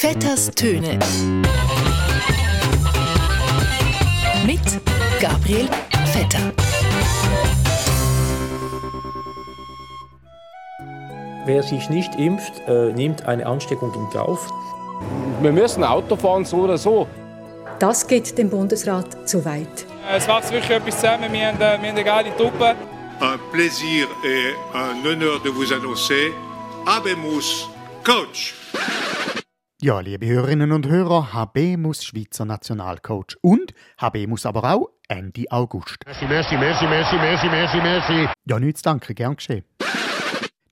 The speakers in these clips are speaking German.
Vetters Töne. Mit Gabriel Vetter. Wer sich nicht impft, äh, nimmt eine Ansteckung in Kauf. Wir müssen Auto fahren, so oder so. Das geht dem Bundesrat zu weit. Es wächst wirklich etwas zusammen. Wir haben, wir haben eine geile Truppe. Un plaisir et un honneur de vous annoncer Abemus Coach. Ja, liebe Hörerinnen und Hörer, Habemus Schweizer Nationalcoach und Habemus aber auch Ende August. Merci, merci, merci, merci, merci, merci, merci. Ja, nichts danke, gern geschehen.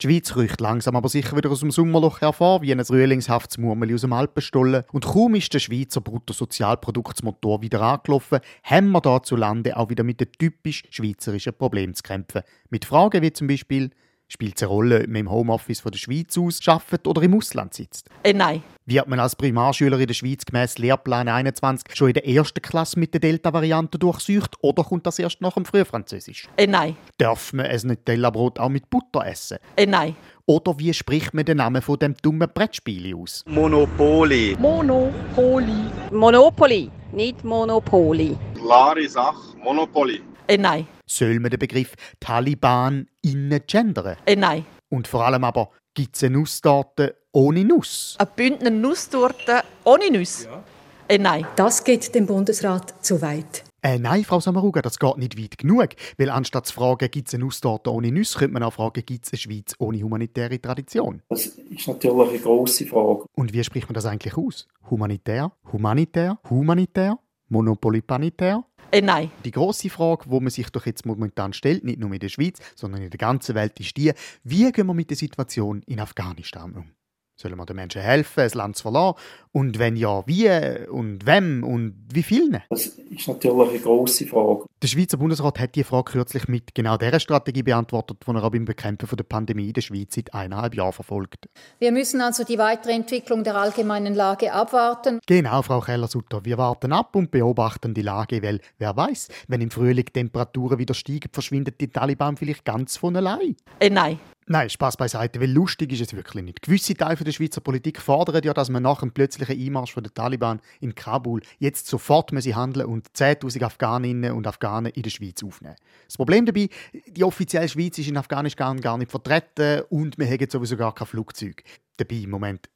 Die Schweiz riecht langsam aber sicher wieder aus dem Sommerloch hervor, wie ein frühlingshaftes Murmeli aus dem Alpenstollen. Und kaum ist der Schweizer Bruttosozialproduktsmotor wieder angelaufen, haben wir da zu Lande auch wieder mit den typisch schweizerischen Problemen zu kämpfen. Mit Fragen wie zum Beispiel, spielt es eine Rolle, ob man im Homeoffice von der Schweiz aus arbeitet oder im Ausland sitzt? Äh, nein. Wird man als Primarschüler in der Schweiz gemäß Lehrplan 21 schon in der ersten Klasse mit der Delta-Variante durchsucht oder kommt das erst nach dem Frühfranzösisch? Äh, nein. Darf man ein Nutella-Brot auch mit Butter essen? Äh, nein. Oder wie spricht man den Namen von dem dummen Brettspiel aus? Monopoly. Monopoly. Monopoly, nicht Monopoly. Klare Sache, Monopoly. Äh, nein. Soll man den Begriff Taliban innen gendern? Äh, nein. Und vor allem aber, gibt es eine Nusstorte ohne Nuss? Eine Bündner Nusstorte ohne Nuss? Ja. Äh, nein. Das geht dem Bundesrat zu weit. Äh, nein, Frau Samaruga, das geht nicht weit genug. Weil anstatt zu fragen, gibt es eine Nusstorte ohne Nuss, könnte man auch fragen, gibt es eine Schweiz ohne humanitäre Tradition? Das ist natürlich eine grosse Frage. Und wie spricht man das eigentlich aus? Humanitär, humanitär, humanitär, monopolypanitär? Äh, nein. Die große Frage, die man sich doch jetzt momentan stellt, nicht nur in der Schweiz, sondern in der ganzen Welt, ist die, wie gehen wir mit der Situation in Afghanistan um? Sollen wir den Menschen helfen, das Land zu verlassen? Und wenn ja, wie und wem und wie vielen? Das ist natürlich eine grosse Frage. Der Schweizer Bundesrat hat die Frage kürzlich mit genau dieser Strategie beantwortet, die er auch beim Bekämpfen der Pandemie in der Schweiz seit eineinhalb Jahren verfolgt. Wir müssen also die weitere Entwicklung der allgemeinen Lage abwarten. Genau, Frau Keller-Sutter. Wir warten ab und beobachten die Lage, weil wer weiß, wenn im Frühling Temperaturen wieder steigen, verschwindet die Taliban vielleicht ganz von allein. Äh, nein. Nein, Spaß beiseite, weil lustig ist es wirklich nicht. Gewisse Teile der Schweizer Politik fordern ja, dass man nach dem plötzlichen Einmarsch der Taliban in Kabul jetzt sofort müsse handeln und 10.000 Afghaninnen und Afghanen in der Schweiz aufnehmen. Das Problem dabei, die offizielle Schweiz ist in Afghanistan gar nicht vertreten und wir haben sowieso gar kein Flugzeug. Dabei, im Moment,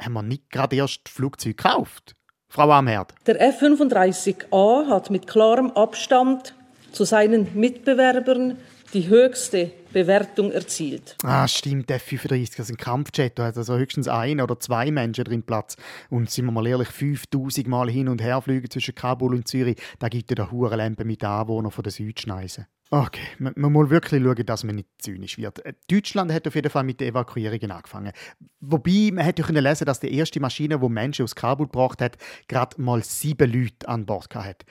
haben wir nicht gerade erst Flugzeug gekauft. Frau Amherd. Der F-35A hat mit klarem Abstand zu seinen Mitbewerbern die höchste Bewertung erzielt. Ah, stimmt, F-35, das ist ein Kampfjet, da hat also höchstens ein oder zwei Menschen drin Platz. Und sind wir mal ehrlich, 5000 Mal hin und her fliegen zwischen Kabul und Zürich, da gibt es ja Hurenlämpe mit Anwohnern von der Südschneise. Okay, man, man muss wirklich schauen, dass man nicht zynisch wird. Äh, Deutschland hat auf jeden Fall mit den Evakuierungen angefangen. Wobei, man hätte ja lesen dass die erste Maschine, die Menschen aus Kabul gebracht hat, gerade mal sieben Leute an Bord hatte.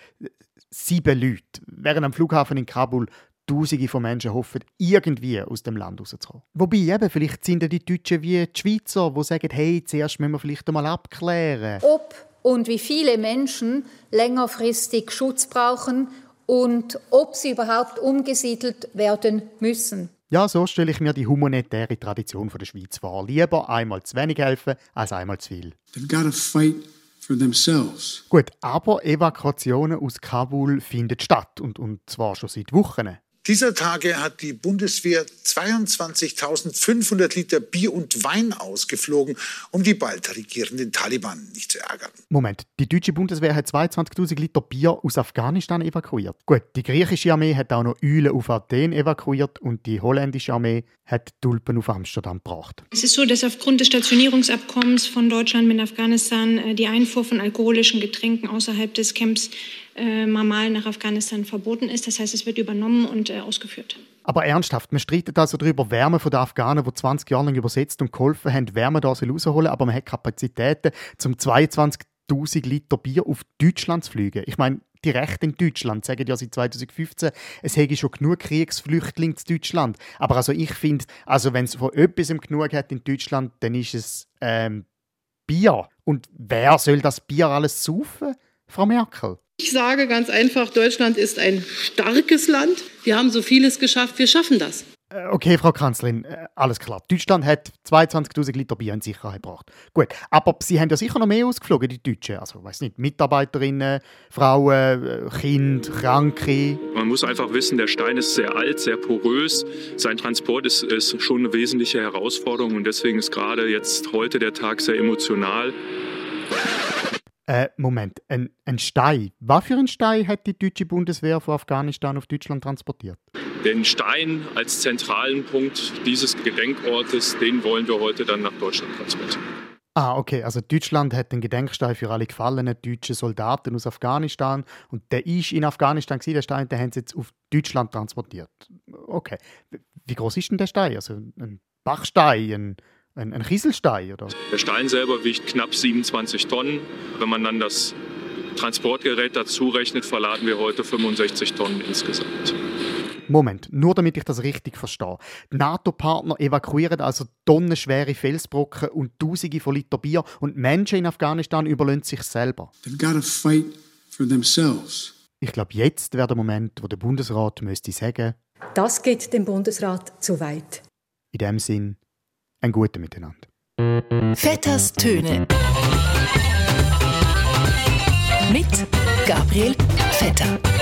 Sieben Leute. Während am Flughafen in Kabul Tausende von Menschen hoffen, irgendwie aus dem Land rauszukommen. Wobei eben, vielleicht sind ja die Deutschen wie die Schweizer, die sagen, hey, zuerst müssen wir vielleicht einmal abklären. Ob und wie viele Menschen längerfristig Schutz brauchen und ob sie überhaupt umgesiedelt werden müssen. Ja, so stelle ich mir die humanitäre Tradition der Schweiz vor. Lieber einmal zu wenig helfen, als einmal zu viel. They've got to fight for themselves. Gut, aber Evakuationen aus Kabul finden statt und, und zwar schon seit Wochen. Dieser Tage hat die Bundeswehr 22.500 Liter Bier und Wein ausgeflogen, um die bald regierenden Taliban nicht zu ärgern. Moment, die deutsche Bundeswehr hat 22.000 Liter Bier aus Afghanistan evakuiert. Gut, die griechische Armee hat auch noch Öle auf Athen evakuiert und die holländische Armee hat Tulpen auf Amsterdam gebracht. Es ist so, dass aufgrund des Stationierungsabkommens von Deutschland mit Afghanistan äh, die Einfuhr von alkoholischen Getränken außerhalb des Camps äh, Mamal nach Afghanistan verboten ist. Das heißt, es wird übernommen und äh, ausgeführt. Aber ernsthaft, man streitet also darüber, Wärme von den Afghanen, die 20 Jahre lang übersetzt und geholfen haben, Wärme da rausholen, aber man hat Kapazitäten, zum 22.000 Liter Bier auf Deutschland zu fliegen. Ich meine, die Rechte in Deutschland sagen ja seit 2015, es hätte schon genug Kriegsflüchtlinge in Deutschland. Aber also ich finde, also wenn es von etwas genug hat in Deutschland, dann ist es ähm, Bier. Und wer soll das Bier alles saufen, Frau Merkel? Ich sage ganz einfach, Deutschland ist ein starkes Land. Wir haben so vieles geschafft, wir schaffen das. Äh, okay, Frau Kanzlerin, äh, alles klar. Deutschland hat 22.000 Liter Bier in Sicherheit gebracht. Gut, aber Sie haben ja sicher noch mehr ausgeflogen, die Deutschen. Also, weiß nicht, Mitarbeiterinnen, Frauen, äh, Kinder, Kranke. Man muss einfach wissen, der Stein ist sehr alt, sehr porös. Sein Transport ist, ist schon eine wesentliche Herausforderung und deswegen ist gerade jetzt heute der Tag sehr emotional. Äh, Moment, ein, ein Stein. Was für ein Stein hat die deutsche Bundeswehr von Afghanistan auf Deutschland transportiert? Den Stein als zentralen Punkt dieses Gedenkortes, den wollen wir heute dann nach Deutschland transportieren. Ah, okay. Also Deutschland hat einen Gedenkstein für alle gefallenen deutschen Soldaten aus Afghanistan und der ist in Afghanistan gewesen, der Stein, den haben sie jetzt auf Deutschland transportiert. Okay. Wie groß ist denn der Stein? Also ein Bachstein, ein ein, ein Rieselstein, oder? Der Stein selber wiegt knapp 27 Tonnen. Wenn man dann das Transportgerät dazu rechnet, verladen wir heute 65 Tonnen insgesamt. Moment, nur damit ich das richtig verstehe. Die NATO-Partner evakuieren also tonnenschwere Felsbrocken und Tausende von Liter Bier und Menschen in Afghanistan überlösen sich selber. fight for themselves. Ich glaube, jetzt wäre der Moment, wo der Bundesrat müsste sagen, das geht dem Bundesrat zu weit. In dem Sinn, ein gutes Miteinander. Vetters Töne mit Gabriel Vetter.